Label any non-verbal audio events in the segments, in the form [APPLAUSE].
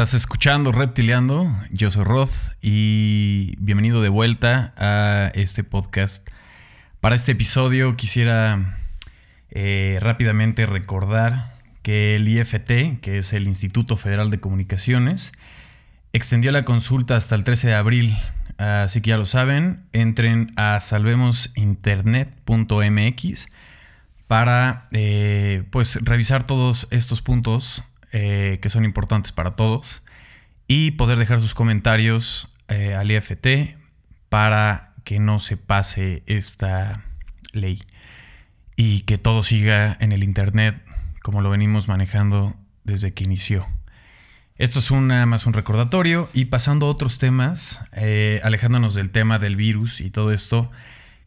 Estás escuchando Reptiliando, yo soy Roth y bienvenido de vuelta a este podcast. Para este episodio quisiera eh, rápidamente recordar que el IFT, que es el Instituto Federal de Comunicaciones, extendió la consulta hasta el 13 de abril. Así que ya lo saben, entren a salvemosinternet.mx para eh, pues revisar todos estos puntos eh, que son importantes para todos y poder dejar sus comentarios eh, al IFT para que no se pase esta ley y que todo siga en el Internet como lo venimos manejando desde que inició. Esto es una, más un recordatorio y pasando a otros temas, eh, alejándonos del tema del virus y todo esto,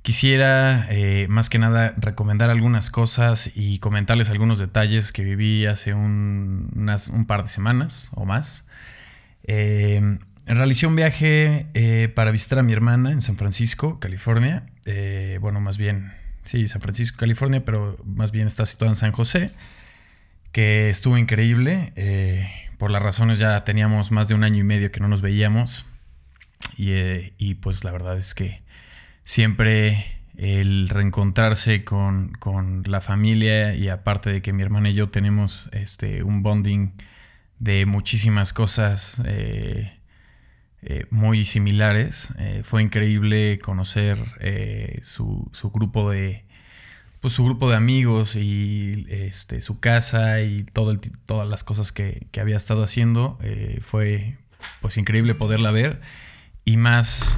Quisiera eh, más que nada recomendar algunas cosas y comentarles algunos detalles que viví hace un, par de semanas o más. Eh, realicé un viaje eh, para visitar a mi hermana en San Francisco, California. Eh, bueno, más bien, sí, San Francisco, California, pero más bien está situada en San José, que estuvo increíble. por las razones ya teníamos más de un año y medio que no nos veíamos. y pues la verdad es que siempre el reencontrarse con, la familia y aparte de que mi hermana y yo tenemos este, un bonding de muchísimas cosas eh, eh, muy similares. Eh, fue increíble conocer su, grupo de pues su grupo de amigos y este, su casa y todo todas las cosas que, que había estado haciendo. fue pues increíble poderla ver y más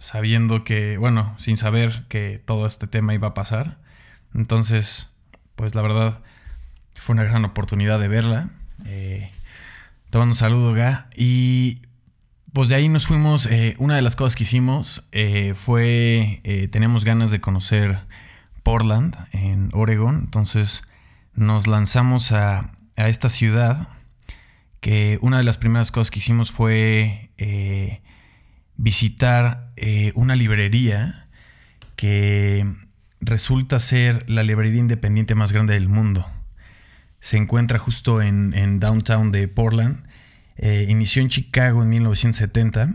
sabiendo que, bueno, sin saber que todo este tema iba a pasar. Entonces, pues la verdad, fue una gran oportunidad de verla. Eh, te mando un saludo, Ga. Y pues de ahí nos fuimos. Eh, una de las cosas que hicimos eh, fue, eh, teníamos ganas de conocer Portland, en Oregon. Entonces nos lanzamos a, a esta ciudad. Que una de las primeras cosas que hicimos fue visitar eh, una librería que resulta ser la librería independiente más grande del mundo. Se encuentra justo en, downtown de Portland. Eh, inició en Chicago en 1970.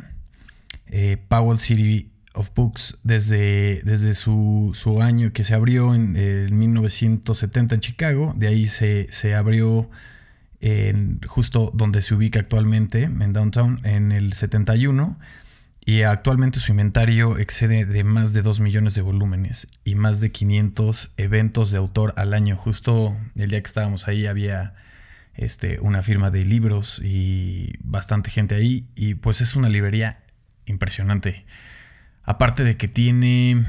Eh, Powell City of Books desde, desde su, año que se abrió en, 1970 en Chicago. De ahí se, se abrió en, justo donde se ubica actualmente, en downtown, en el 71 y actualmente su inventario excede de más de 2 millones de volúmenes y más de 500 eventos de autor al año. Justo el día que estábamos ahí había este, una firma de libros y bastante gente ahí. Y pues es una librería impresionante. Aparte de que tiene,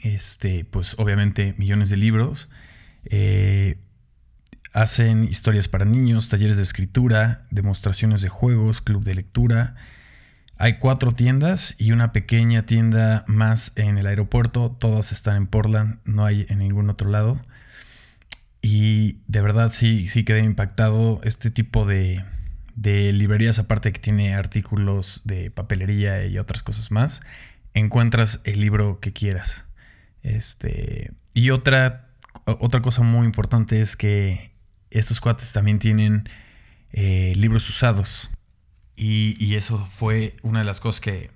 este, pues obviamente millones de libros. Eh, hacen historias para niños, talleres de escritura, demostraciones de juegos, club de lectura hay cuatro tiendas y una pequeña tienda más en el aeropuerto. Todas están en Portland, no hay en ningún otro lado. Y de verdad sí, sí quedé impactado. Este tipo de, librerías, aparte que tiene artículos de papelería y otras cosas más, encuentras el libro que quieras. Este, y otra, otra cosa muy importante es que estos cuates también tienen eh, libros usados. Y, eso fue una de las cosas que,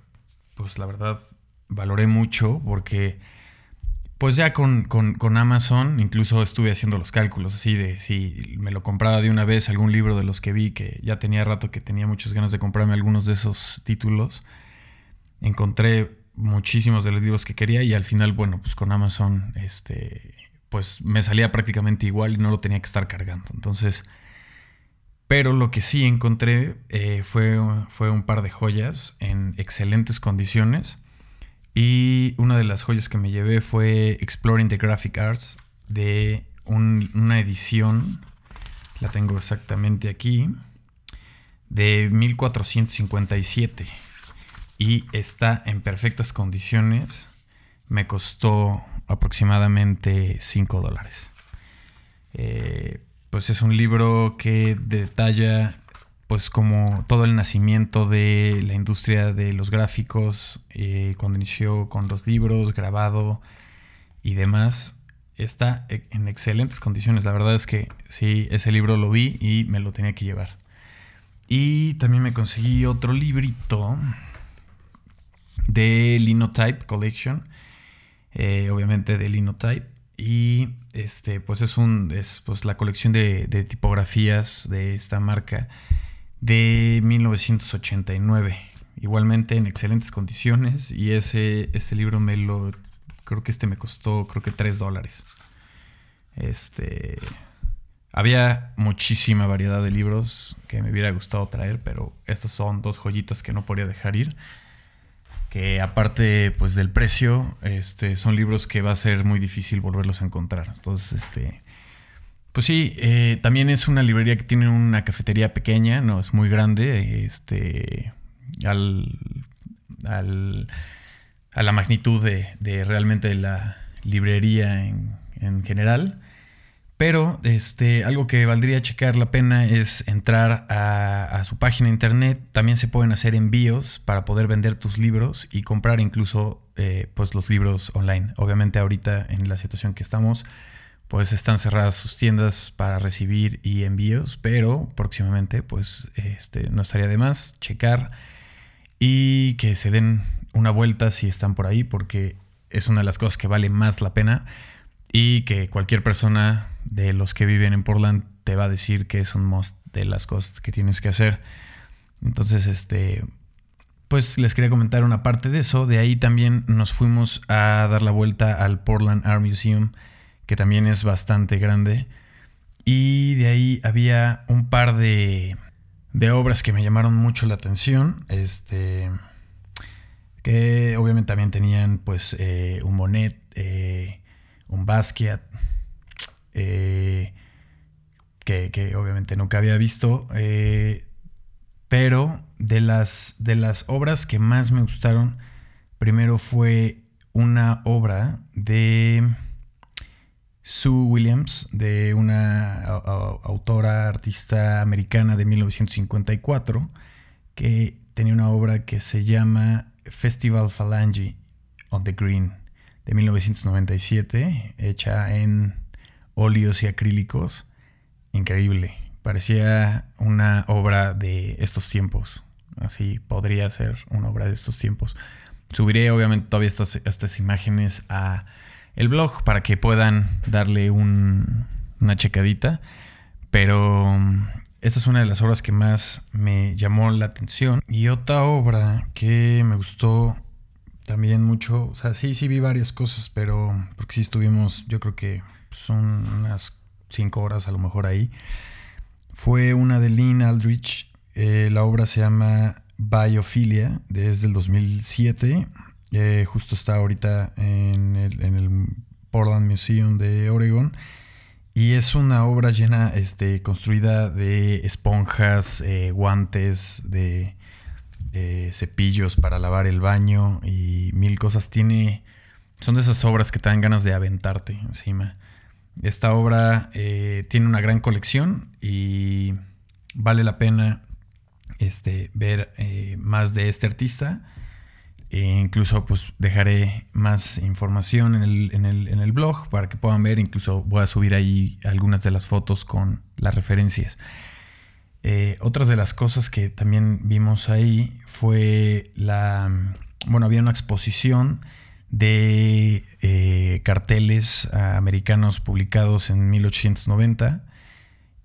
pues la verdad, valoré mucho porque, pues ya con, Amazon, incluso estuve haciendo los cálculos así de si me lo compraba de una vez algún libro de los que vi, que ya tenía rato que tenía muchas ganas de comprarme algunos de esos títulos. Encontré muchísimos de los libros que quería y al final, bueno, pues con Amazon, este, pues me salía prácticamente igual y no lo tenía que estar cargando. Entonces, pero lo que sí encontré eh, fue, fue un par de joyas en excelentes condiciones. Y una de las joyas que me llevé fue Exploring the Graphic Arts de una edición, la tengo exactamente aquí, de 1457. Y está en perfectas condiciones. Me costó aproximadamente 5 dólares. Eh, pues es un libro que detalla pues como todo el nacimiento de la industria de los gráficos, eh, cuando inició con los libros, grabado y demás, está e, en excelentes condiciones. La verdad es que sí, ese libro lo vi y me lo tenía que llevar. Y también me conseguí otro librito de Linotype Collection. Eh, obviamente de Linotype. Y este, pues es un. Es pues la colección de, de tipografías de esta marca de 1989. Igualmente en excelentes condiciones. Y ese, ese libro me lo. Creo que este me costó, creo que 3 dólares. Este. Había muchísima variedad de libros que me hubiera gustado traer, pero estas son dos joyitas que no podía dejar ir. Que aparte pues del precio, este, son libros que va a ser muy difícil volverlos a encontrar. Entonces, este, pues sí, eh, también es una librería que tiene una cafetería pequeña, no es muy grande, este, al, al a la magnitud de, de, realmente la librería en, en general. Pero este, algo que valdría checar la pena es entrar a, su página internet. También se pueden hacer envíos para poder vender tus libros y comprar incluso eh, pues los libros online. Obviamente ahorita en la situación que estamos, pues están cerradas sus tiendas para recibir y envíos, pero próximamente pues este, no estaría de más checar y que se den una vuelta si están por ahí porque es una de las cosas que vale más la pena y que cualquier persona de los que viven en Portland te va a decir que es un must de las cosas que tienes que hacer. Entonces, este, pues les quería comentar una parte de eso. De ahí también nos fuimos a dar la vuelta al Portland Art Museum, que también es bastante grande. Y de ahí había un par de, de obras que me llamaron mucho la atención. Este, que obviamente también tenían pues eh, un Monet, eh, un Basquiat, eh, que, obviamente nunca había visto, eh, pero de las, de las obras que más me gustaron, primero fue una obra de Sue Williams, de una autora, artista americana de 1954, que tenía una obra que se llama Festival Phalange on the Green de 1997, hecha en óleos y acrílicos. Increíble. Parecía una obra de estos tiempos. Así podría ser una obra de estos tiempos. Subiré obviamente todavía estas, estas imágenes a el blog para que puedan darle una checadita. Pero mm, esta es una de las obras que más me llamó la atención. Y otra obra que me gustó también mucho, o sea, sí, sí vi varias cosas, pero porque sí estuvimos, yo creo que son unas cinco horas a lo mejor ahí. Fue una de Lynn Aldrich, eh, la obra se llama Biophilia, desde el 2007, eh, justo está ahorita en el, en el, Portland Museum de Oregon. Y es una obra llena, este, construida de esponjas, eh, guantes, de eh, cepillos para lavar el baño y mil cosas. Tiene. Son de esas obras que te dan ganas de aventarte encima. Esta obra eh, tiene una gran colección y vale la pena este, ver eh, más de este artista. E incluso pues dejaré más información en el, en, el, en el, blog para que puedan ver. Incluso voy a subir ahí algunas de las fotos con las referencias. Eh, otras de las cosas que también vimos ahí fue la, bueno, había una exposición de eh, carteles americanos publicados en 1890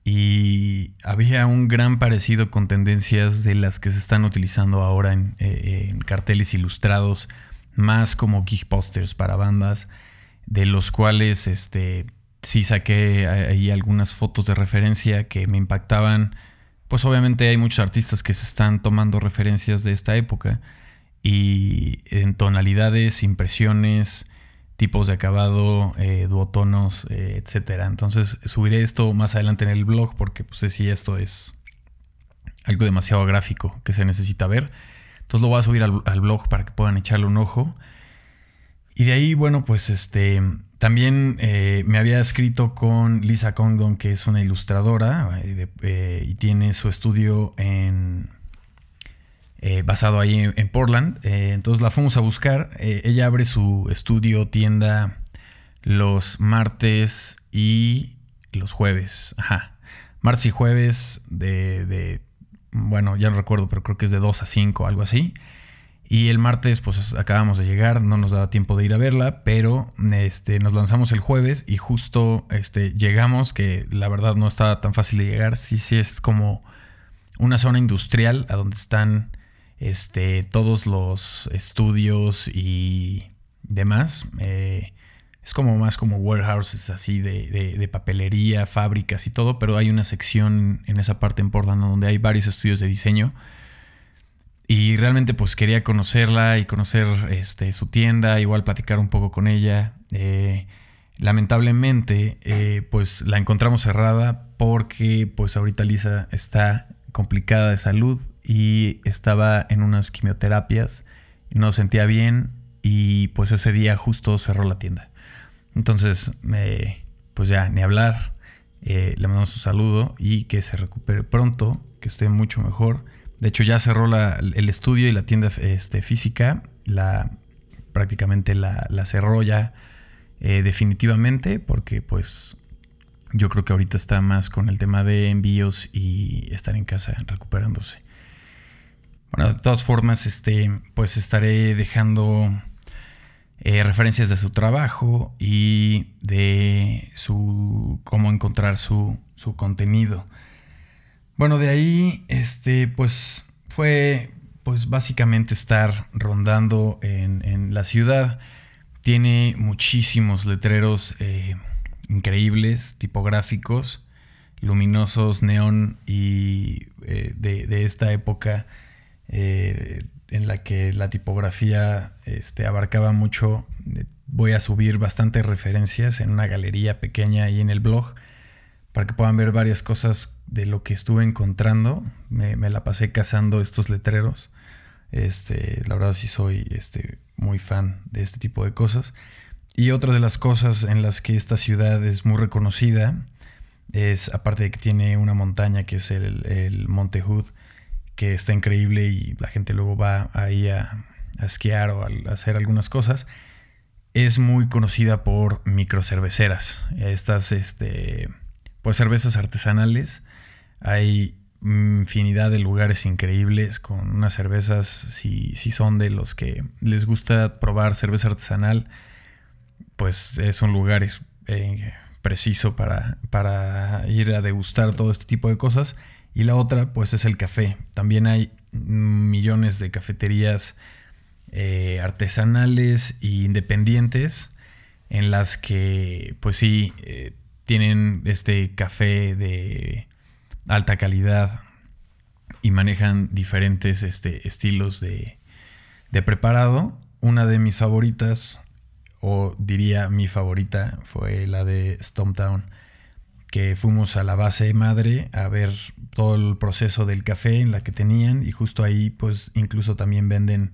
y había un gran parecido con tendencias de las que se están utilizando ahora en, eh, carteles ilustrados, más como geek posters para bandas, de los cuales este, sí saqué ahí algunas fotos de referencia que me impactaban pues obviamente hay muchos artistas que se están tomando referencias de esta época y en tonalidades, impresiones, tipos de acabado, eh, duotonos, eh, etcétera. Entonces subiré esto más adelante en el blog porque pues si esto es algo demasiado gráfico que se necesita ver. Entonces lo voy a subir al, al blog para que puedan echarle un ojo. Y de ahí, bueno, pues este también eh, me había escrito con Lisa Condon, que es una ilustradora eh, eh, y tiene su estudio en, basado ahí en, Portland. entonces la fuimos a buscar. ella abre su estudio, tienda los martes y los jueves. Ajá. Martes y jueves de, bueno, ya no recuerdo, pero creo que es de 2 a 5, algo así. Y el martes, pues acabamos de llegar, no nos daba tiempo de ir a verla, pero este, nos lanzamos el jueves y justo este, llegamos, que la verdad no estaba tan fácil de llegar. Sí, sí, es como una zona industrial a donde están este, todos los estudios y demás. Eh, es como más como warehouses así de, de, papelería, fábricas y todo, pero hay una sección en esa parte en Portland donde hay varios estudios de diseño y realmente pues quería conocerla y conocer este, su tienda, igual platicar un poco con ella. Eh, lamentablemente eh, pues la encontramos cerrada porque pues ahorita Lisa está complicada de salud y estaba en unas quimioterapias, no sentía bien y pues ese día justo cerró la tienda. Entonces, pues ya, ni hablar, eh, le mandamos un saludo y que se recupere pronto, que esté mucho mejor de hecho, ya cerró el estudio y la tienda este, física. Prácticamente la, cerró ya eh, definitivamente porque pues yo creo que ahorita está más con el tema de envíos y estar en casa recuperándose. Bueno, de todas formas, este, pues estaré dejando eh, referencias de su trabajo y de su cómo encontrar su contenido. Bueno, de ahí, este, pues fue, pues básicamente estar rondando en, la ciudad. Tiene muchísimos letreros eh, increíbles, tipográficos, luminosos, neón y eh, de, esta época eh, en la que la tipografía este, abarcaba mucho. Voy a subir bastantes referencias en una galería pequeña ahí en el blog para que puedan ver varias cosas de lo que estuve encontrando. Me, la pasé cazando estos letreros. Este, la verdad sí soy este, muy fan de este tipo de cosas. Y otra de las cosas en las que esta ciudad es muy reconocida es, aparte de que tiene una montaña que es el, Monte Hood, que está increíble y la gente luego va ahí a, a esquiar o a, hacer algunas cosas, es muy conocida por microcerveceras. Estas, este, pues cervezas artesanales. Hay infinidad de lugares increíbles con unas cervezas, si, si son de los que les gusta probar cerveza artesanal, pues es un lugar eh, preciso para, para ir a degustar todo este tipo de cosas. Y la otra, pues es el café. También hay millones de cafeterías eh, artesanales e independientes en las que, pues sí, eh, tienen este café de alta calidad y manejan diferentes este, estilos de, de preparado. Una de mis favoritas, o diría mi favorita, fue la de Stomptown, que fuimos a la base madre a ver todo el proceso del café en la que tenían y justo ahí pues incluso también venden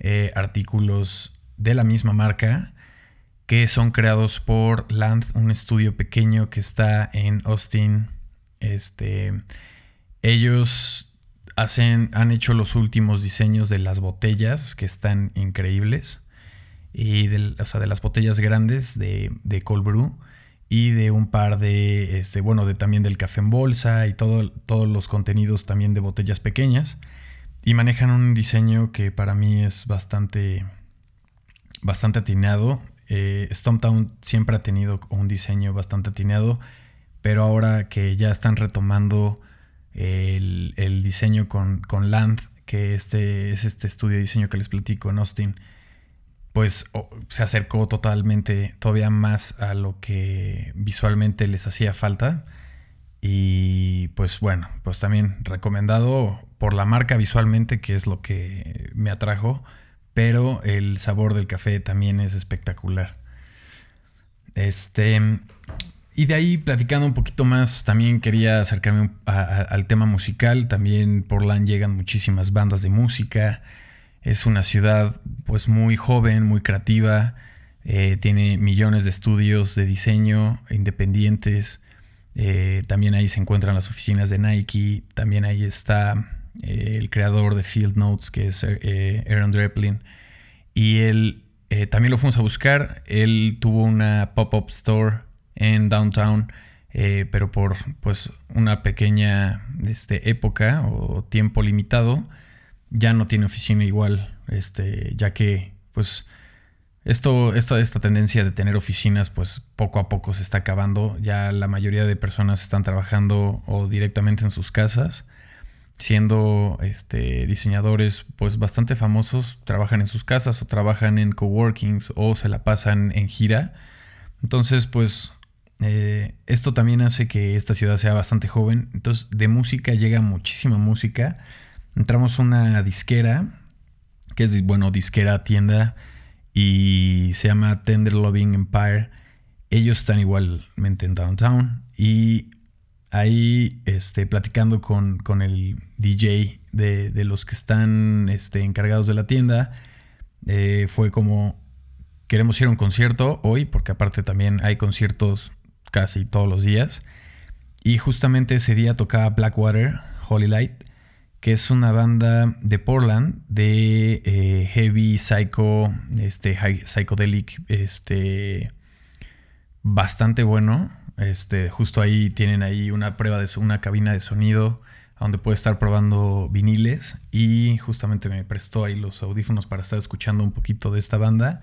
eh, artículos de la misma marca que son creados por Land, un estudio pequeño que está en Austin. Este, ellos hacen, han hecho los últimos diseños de las botellas que están increíbles. Y de, las botellas grandes de, de cold brew y de un par de, este, bueno, de, también del café en bolsa y todo, todos los contenidos también de botellas pequeñas. Y manejan un diseño que para mí es bastante, bastante atinado eh, Stomptown siempre ha tenido un diseño bastante atinado, pero ahora que ya están retomando el, diseño con, Land, que este es este estudio de diseño que les platico en Austin, pues se acercó totalmente, todavía más a lo que visualmente les hacía falta. Y pues bueno, pues también recomendado por la marca visualmente, que es lo que me atrajo pero el sabor del café también es espectacular. Este, y de ahí platicando un poquito más, también quería acercarme al tema musical. También por LAN llegan muchísimas bandas de música. Es una ciudad pues muy joven, muy creativa. Eh, tiene millones de estudios de diseño independientes. Eh, también ahí se encuentran las oficinas de Nike. También ahí está eh, el creador de Field Notes, que es eh, Aaron Dreplin. Y él eh, también lo fuimos a buscar. Él tuvo una pop-up store en downtown pero por pues una pequeña este, época o tiempo limitado ya no tiene oficina igual, este, ya que pues esto, esta, esta tendencia de tener oficinas pues poco a poco se está acabando, ya la mayoría de personas están trabajando o directamente en sus casas siendo este, diseñadores pues bastante famosos, trabajan en sus casas o trabajan en coworkings o se la pasan en gira. Entonces pues eh, esto también hace que esta ciudad sea bastante joven. Entonces de música llega muchísima música. Entramos a una disquera, que es bueno, disquera tienda y se llama Tender Loving Empire. Ellos están igualmente en Downtown y ahí este, platicando con, el DJ de, los que están este, encargados de la tienda, eh, fue como, queremos ir a un concierto hoy, porque aparte también hay conciertos casi todos los días. Y justamente ese día tocaba Blackwater, Holy Light, que es una banda de Portland de eh, heavy psycho, este, psychedelic, este, bastante bueno. Este, justo ahí tienen ahí una prueba de una cabina de sonido donde puede estar probando viniles y justamente me prestó ahí los audífonos para estar escuchando un poquito de esta banda.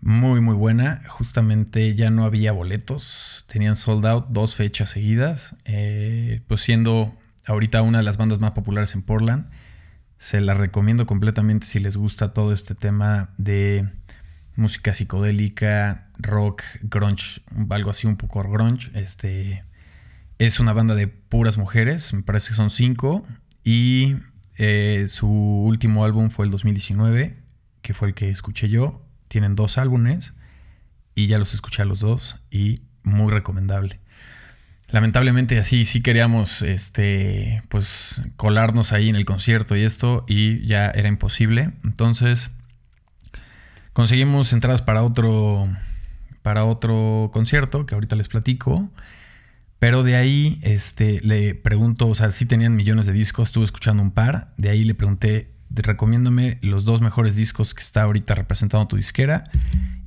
Muy muy buena, justamente ya no había boletos, tenían sold out dos fechas seguidas, eh, pues siendo ahorita una de las bandas más populares en Portland. Se la recomiendo completamente si les gusta todo este tema de música psicodélica, rock, grunge, algo así un poco grunge. Este, es una banda de puras mujeres, me parece que son cinco. Y eh, su último álbum fue el 2019, que fue el que escuché yo. Tienen dos álbumes y ya los escuché a los dos y muy recomendable. Lamentablemente así sí queríamos este pues colarnos ahí en el concierto y esto y ya era imposible. Entonces Conseguimos entradas para otro, para otro concierto que ahorita les platico. Pero de ahí este, le pregunto, o sea, sí tenían millones de discos, estuve escuchando un par. De ahí le pregunté, recomiéndame los dos mejores discos que está ahorita representando tu disquera.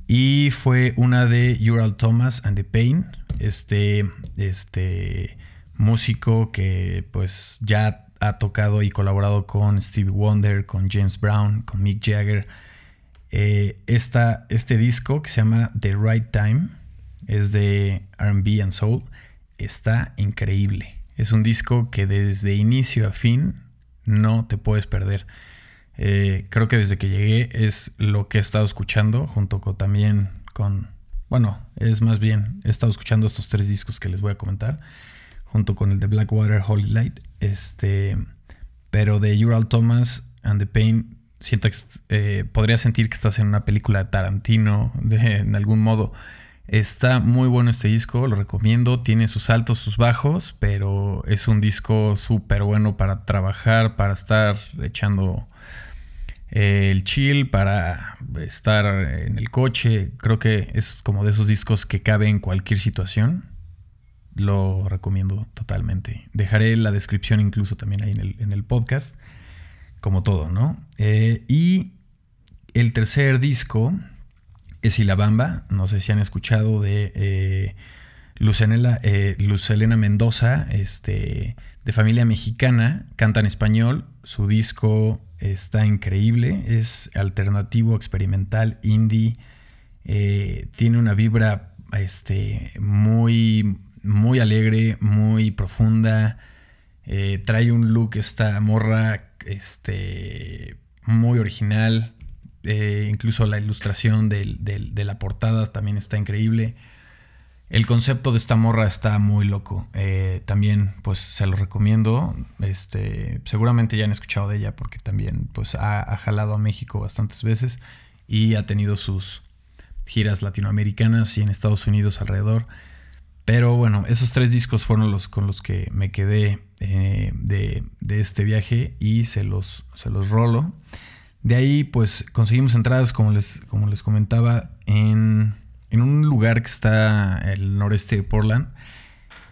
Y fue una de Ural Thomas and the Pain, este, este músico que pues ya ha tocado y colaborado con Stevie Wonder, con James Brown, con Mick Jagger eh, este disco que se llama The Right Time es de RB and Soul. Está increíble. Es un disco que desde inicio a fin no te puedes perder. Eh, creo que desde que llegué es lo que he estado escuchando junto con también con... Bueno, es más bien, he estado escuchando estos tres discos que les voy a comentar junto con el de Blackwater Holy Light. Este, pero de Ural Thomas and the Pain siento que eh, podría sentir que estás en una película de Tarantino [LAUGHS] en algún modo. Está muy bueno este disco, lo recomiendo. Tiene sus altos, sus bajos, pero es un disco súper bueno para trabajar, para estar echando eh, el chill, para estar en el coche. Creo que es como de esos discos que cabe en cualquier situación. Lo recomiendo totalmente. Dejaré la descripción incluso también ahí en el, en el podcast como todo, ¿no? Eh, y el tercer disco es Ilabamba, no sé si han escuchado de eh, eh, Lucelena Mendoza, este, de familia mexicana, canta en español, su disco está increíble, es alternativo, experimental, indie, tiene una vibra este, muy, muy alegre, muy profunda, trae un look esta morra este, muy original. Eh, incluso la ilustración de la portada también está increíble. El concepto de esta morra está muy loco. Eh, también, pues, se lo recomiendo. Este, seguramente ya han escuchado de ella porque también, pues, ha, jalado a México bastantes veces y ha tenido sus giras latinoamericanas y en Estados Unidos alrededor. Pero bueno, esos tres discos fueron los con los que me quedé eh, de, este viaje y se los, se los rolo. De ahí pues conseguimos entradas, como les, como les comentaba, en, un lugar que está el noreste de Portland,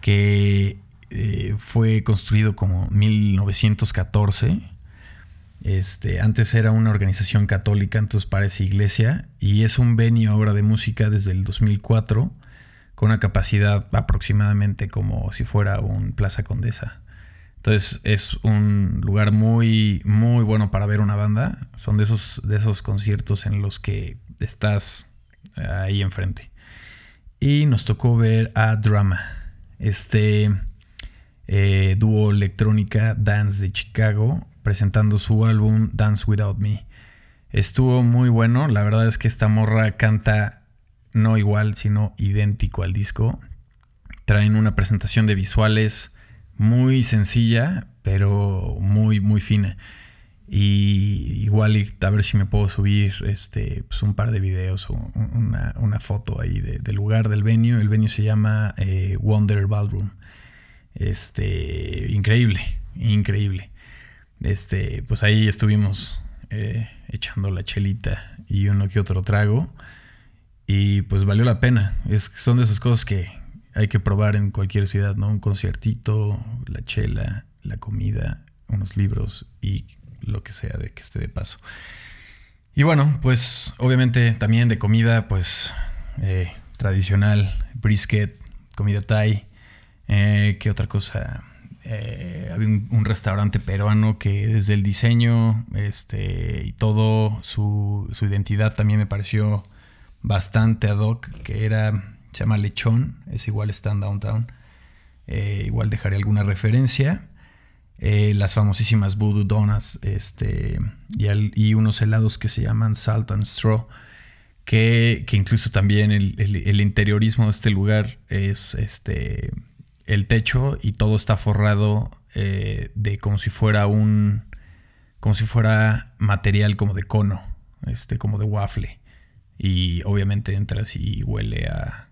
que eh, fue construido como 1914. Este, antes era una organización católica, entonces parece iglesia, y es un venue obra de música desde el 2004 con una capacidad aproximadamente como si fuera un Plaza Condesa. Entonces es un lugar muy, muy bueno para ver una banda. Son de esos, de esos conciertos en los que estás ahí enfrente. Y nos tocó ver a Drama, este eh, dúo electrónica Dance de Chicago, presentando su álbum Dance Without Me. Estuvo muy bueno, la verdad es que esta morra canta no igual, sino idéntico al disco. Traen una presentación de visuales muy sencilla, pero muy, muy fina. Y igual a ver si me puedo subir este, pues un par de videos o una, foto ahí del lugar del venue. El venue se llama eh, Wonder Ballroom. Este, increíble, increíble. Este, pues ahí estuvimos eh, echando la chelita y uno que otro trago. Y pues valió la pena. Es, son de esas cosas que hay que probar en cualquier ciudad, ¿no? Un conciertito, la chela, la comida, unos libros y lo que sea de que esté de paso. Y bueno, pues obviamente también de comida, pues eh, tradicional, brisket, comida thai. Eh, ¿Qué otra cosa? Eh, había un, restaurante peruano que desde el diseño este, y todo su, su, identidad también me pareció bastante ad hoc, que era, se llama Lechón, es igual en Downtown. igual dejaré alguna referencia. Eh, las famosísimas Voodoo Donuts este, y, unos helados que se llaman Salt and Straw, que, incluso también el, interiorismo de este lugar es este, el techo y todo está forrado eh, de como si fuera un, como si fuera material como de cono, este, como de waffle. Y obviamente entras y huele a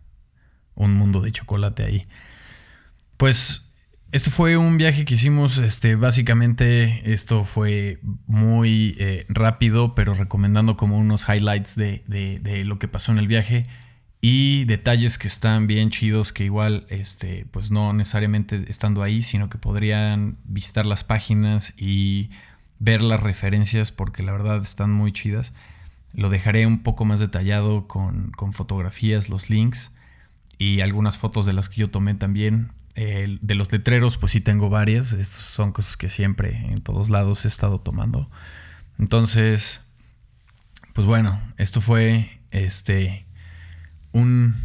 un mundo de chocolate ahí. Pues este fue un viaje que hicimos, este, básicamente esto fue muy eh, rápido, pero recomendando como unos highlights de, lo que pasó en el viaje y detalles que están bien chidos que igual, este, pues no necesariamente estando ahí, sino que podrían visitar las páginas y ver las referencias porque la verdad están muy chidas. Lo dejaré un poco más detallado con, con fotografías, los links y algunas fotos de las que yo tomé también de los letreros, pues sí tengo varias. Estas son cosas que siempre en todos lados he estado tomando. Entonces, pues bueno, esto fue este un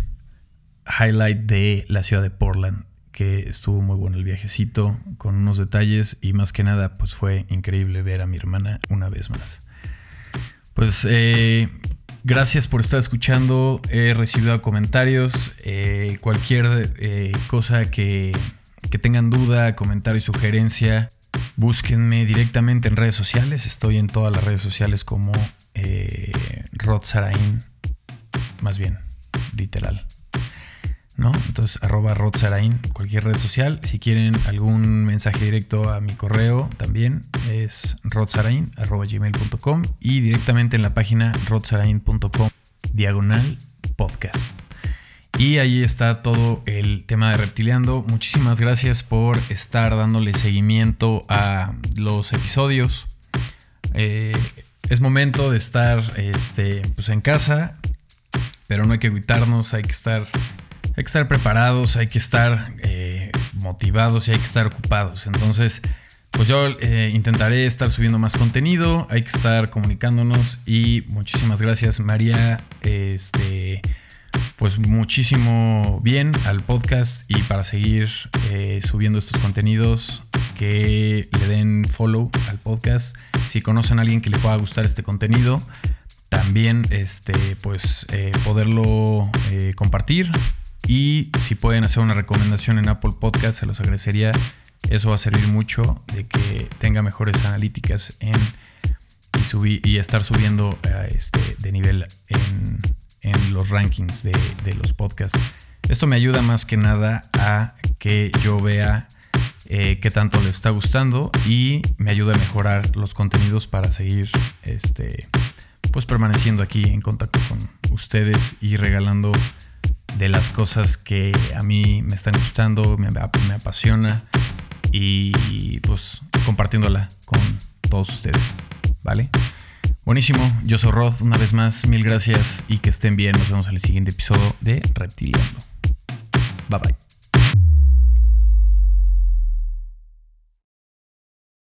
highlight de la ciudad de Portland que estuvo muy bueno el viajecito con unos detalles y más que nada pues fue increíble ver a mi hermana una vez más. Pues eh, Gracias por estar escuchando. He recibido comentarios. Eh, cualquier eh, cosa que, tengan duda, comentario y sugerencia, búsquenme directamente en redes sociales. Estoy en todas las redes sociales como Rod Sarain. Más bien, literal. ¿No? Entonces, arroba Rodsarain, cualquier red social. Si quieren algún mensaje directo a mi correo, también es gmail.com y directamente en la página rodsarain.com, diagonal podcast. Y ahí está todo el tema de Reptiliando. Muchísimas gracias por estar dándole seguimiento a los episodios. Eh, es momento de estar este, pues en casa, pero no hay que evitarnos, hay que estar hay que estar preparados, hay que estar eh, motivados y hay que estar ocupados. Entonces, pues yo eh, intentaré estar subiendo más contenido, hay que estar comunicándonos y muchísimas gracias María, este, pues muchísimo bien al podcast y para seguir eh, subiendo estos contenidos que le den follow al podcast. Si conocen a alguien que le pueda gustar este contenido, también este, pues poderlo compartir y si pueden hacer una recomendación en Apple Podcast, se los agradecería. Eso va a servir mucho de que tenga mejores analíticas en, y, y estar subiendo este, de nivel en, los rankings de, los podcasts. Esto me ayuda más que nada a que yo vea eh, qué tanto les está gustando y me ayuda a mejorar los contenidos para seguir este, pues permaneciendo aquí en contacto con ustedes y regalando de las cosas que a mí me están gustando, me, me apasiona y pues compartiéndola con todos ustedes, ¿vale? Buenísimo, yo soy Rod, una vez más, mil gracias y que estén bien, nos vemos en el siguiente episodio de Reptiliano. Bye bye.